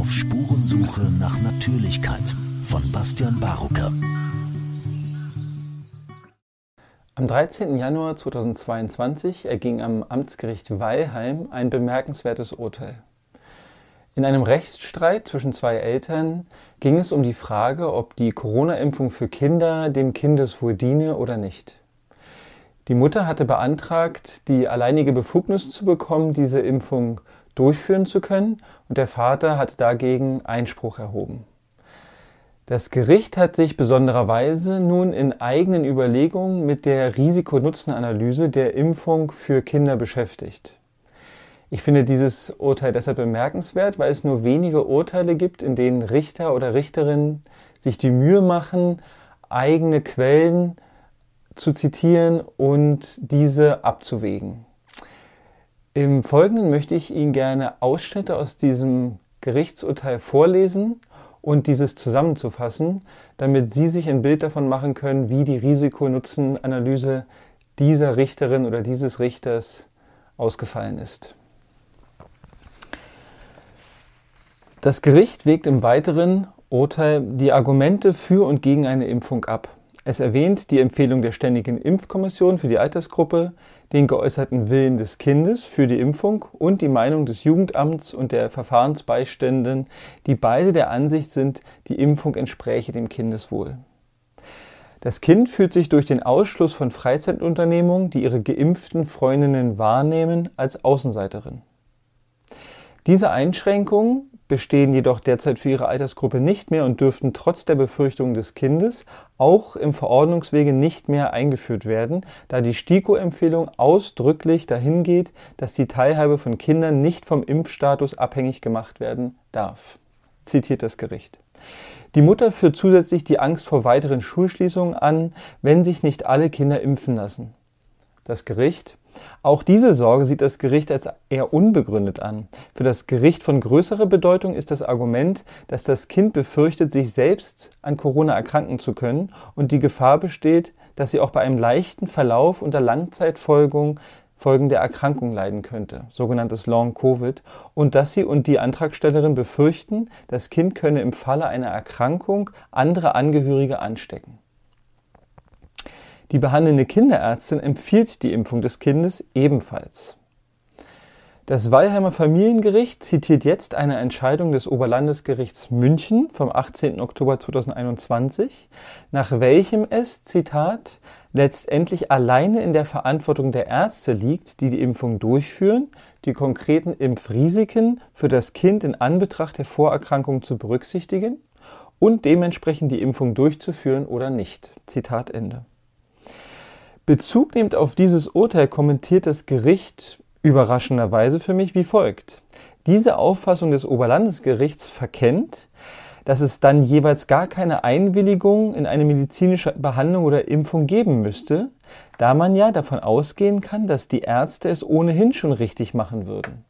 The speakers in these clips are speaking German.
Auf Spurensuche nach Natürlichkeit von Bastian Barucker. Am 13. Januar 2022 erging am Amtsgericht Weilheim ein bemerkenswertes Urteil. In einem Rechtsstreit zwischen zwei Eltern ging es um die Frage, ob die Corona-Impfung für Kinder dem Kindeswohl diene oder nicht. Die Mutter hatte beantragt, die alleinige Befugnis zu bekommen, diese Impfung durchführen zu können, und der Vater hatte dagegen Einspruch erhoben. Das Gericht hat sich besondererweise nun in eigenen Überlegungen mit der Risiko-Nutzen-Analyse der Impfung für Kinder beschäftigt. Ich finde dieses Urteil deshalb bemerkenswert, weil es nur wenige Urteile gibt, in denen Richter oder Richterinnen sich die Mühe machen, eigene Quellen zu zitieren und diese abzuwägen. Im Folgenden möchte ich Ihnen gerne Ausschnitte aus diesem Gerichtsurteil vorlesen und dieses zusammenzufassen, damit Sie sich ein Bild davon machen können, wie die Risikonutzenanalyse dieser Richterin oder dieses Richters ausgefallen ist. Das Gericht wägt im weiteren Urteil die Argumente für und gegen eine Impfung ab. Es erwähnt die Empfehlung der Ständigen Impfkommission für die Altersgruppe, den geäußerten Willen des Kindes für die Impfung und die Meinung des Jugendamts und der Verfahrensbeiständen, die beide der Ansicht sind, die Impfung entspräche dem Kindeswohl. Das Kind fühlt sich durch den Ausschluss von Freizeitunternehmungen, die ihre geimpften Freundinnen wahrnehmen, als Außenseiterin. Diese Einschränkungen bestehen jedoch derzeit für ihre Altersgruppe nicht mehr und dürften trotz der Befürchtungen des Kindes auch im Verordnungswege nicht mehr eingeführt werden, da die STIKO-Empfehlung ausdrücklich dahin geht, dass die Teilhabe von Kindern nicht vom Impfstatus abhängig gemacht werden darf. Zitiert das Gericht. Die Mutter führt zusätzlich die Angst vor weiteren Schulschließungen an, wenn sich nicht alle Kinder impfen lassen. Das Gericht auch diese Sorge sieht das Gericht als eher unbegründet an. Für das Gericht von größerer Bedeutung ist das Argument, dass das Kind befürchtet, sich selbst an Corona erkranken zu können und die Gefahr besteht, dass sie auch bei einem leichten Verlauf unter Langzeitfolgen Folgen der Erkrankung leiden könnte, sogenanntes Long Covid, und dass sie und die Antragstellerin befürchten, das Kind könne im Falle einer Erkrankung andere Angehörige anstecken. Die behandelnde Kinderärztin empfiehlt die Impfung des Kindes ebenfalls. Das Weilheimer Familiengericht zitiert jetzt eine Entscheidung des Oberlandesgerichts München vom 18. Oktober 2021, nach welchem es, Zitat, letztendlich alleine in der Verantwortung der Ärzte liegt, die die Impfung durchführen, die konkreten Impfrisiken für das Kind in Anbetracht der Vorerkrankung zu berücksichtigen und dementsprechend die Impfung durchzuführen oder nicht. Zitat Ende. Bezug nehmend auf dieses Urteil kommentiert das Gericht überraschenderweise für mich wie folgt. Diese Auffassung des Oberlandesgerichts verkennt, dass es dann jeweils gar keine Einwilligung in eine medizinische Behandlung oder Impfung geben müsste, da man ja davon ausgehen kann, dass die Ärzte es ohnehin schon richtig machen würden.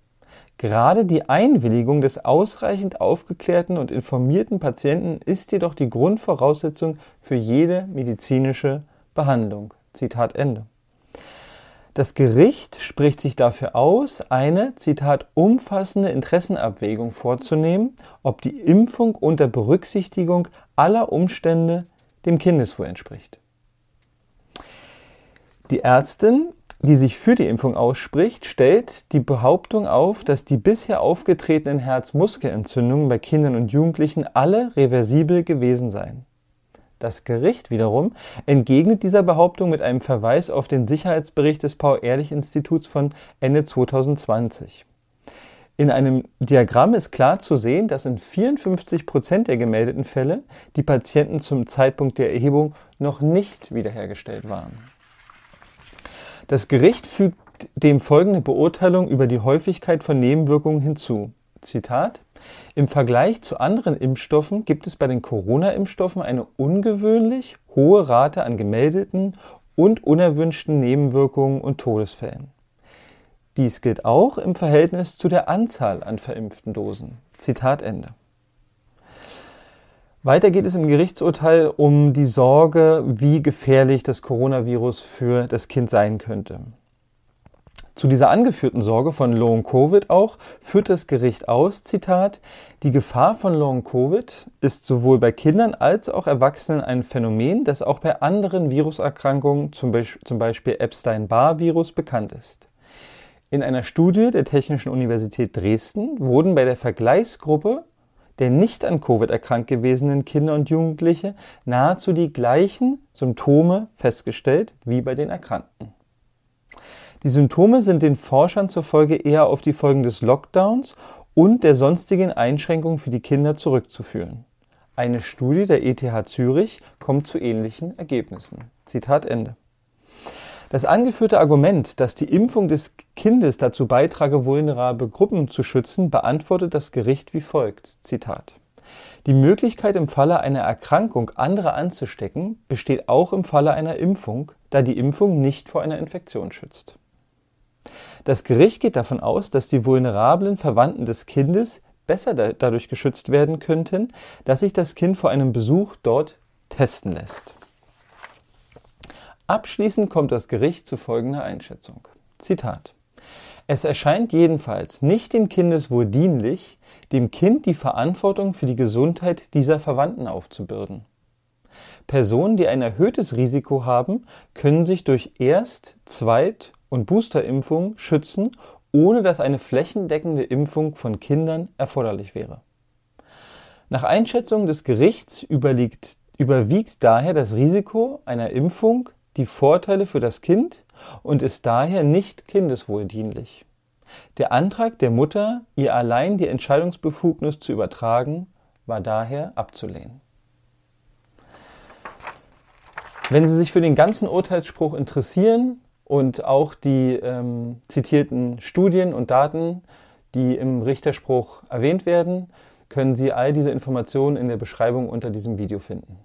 Gerade die Einwilligung des ausreichend aufgeklärten und informierten Patienten ist jedoch die Grundvoraussetzung für jede medizinische Behandlung. Zitat Ende. Das Gericht spricht sich dafür aus, eine, Zitat, umfassende Interessenabwägung vorzunehmen, ob die Impfung unter Berücksichtigung aller Umstände dem Kindeswohl entspricht. Die Ärztin, die sich für die Impfung ausspricht, stellt die Behauptung auf, dass die bisher aufgetretenen Herzmuskelentzündungen bei Kindern und Jugendlichen alle reversibel gewesen seien. Das Gericht wiederum entgegnet dieser Behauptung mit einem Verweis auf den Sicherheitsbericht des Paul-Ehrlich-Instituts von Ende 2020. In einem Diagramm ist klar zu sehen, dass in 54 Prozent der gemeldeten Fälle die Patienten zum Zeitpunkt der Erhebung noch nicht wiederhergestellt waren. Das Gericht fügt dem folgende Beurteilung über die Häufigkeit von Nebenwirkungen hinzu. Zitat im Vergleich zu anderen Impfstoffen gibt es bei den Corona-Impfstoffen eine ungewöhnlich hohe Rate an gemeldeten und unerwünschten Nebenwirkungen und Todesfällen. Dies gilt auch im Verhältnis zu der Anzahl an verimpften Dosen. Zitat Ende. Weiter geht es im Gerichtsurteil um die Sorge, wie gefährlich das Coronavirus für das Kind sein könnte. Zu dieser angeführten Sorge von Long-Covid auch führt das Gericht aus, Zitat, die Gefahr von Long-Covid ist sowohl bei Kindern als auch Erwachsenen ein Phänomen, das auch bei anderen Viruserkrankungen, zum Beispiel Epstein-Barr-Virus, bekannt ist. In einer Studie der Technischen Universität Dresden wurden bei der Vergleichsgruppe der nicht an Covid erkrankt gewesenen Kinder und Jugendliche nahezu die gleichen Symptome festgestellt wie bei den Erkrankten. Die Symptome sind den Forschern zufolge eher auf die Folgen des Lockdowns und der sonstigen Einschränkungen für die Kinder zurückzuführen. Eine Studie der ETH Zürich kommt zu ähnlichen Ergebnissen. Zitat Ende. Das angeführte Argument, dass die Impfung des Kindes dazu beitrage, vulnerable Gruppen zu schützen, beantwortet das Gericht wie folgt. Zitat. Die Möglichkeit im Falle einer Erkrankung andere anzustecken besteht auch im Falle einer Impfung, da die Impfung nicht vor einer Infektion schützt. Das Gericht geht davon aus, dass die vulnerablen Verwandten des Kindes besser dadurch geschützt werden könnten, dass sich das Kind vor einem Besuch dort testen lässt. Abschließend kommt das Gericht zu folgender Einschätzung. Zitat. Es erscheint jedenfalls nicht dem Kindeswohl dienlich, dem Kind die Verantwortung für die Gesundheit dieser Verwandten aufzubürden. Personen, die ein erhöhtes Risiko haben, können sich durch Erst-, Zweit- und Boosterimpfung schützen, ohne dass eine flächendeckende Impfung von Kindern erforderlich wäre. Nach Einschätzung des Gerichts überwiegt daher das Risiko einer Impfung die Vorteile für das Kind und ist daher nicht kindeswohldienlich. Der Antrag der Mutter, ihr allein die Entscheidungsbefugnis zu übertragen, war daher abzulehnen. Wenn Sie sich für den ganzen Urteilsspruch interessieren, und auch die ähm, zitierten Studien und Daten, die im Richterspruch erwähnt werden, können Sie all diese Informationen in der Beschreibung unter diesem Video finden.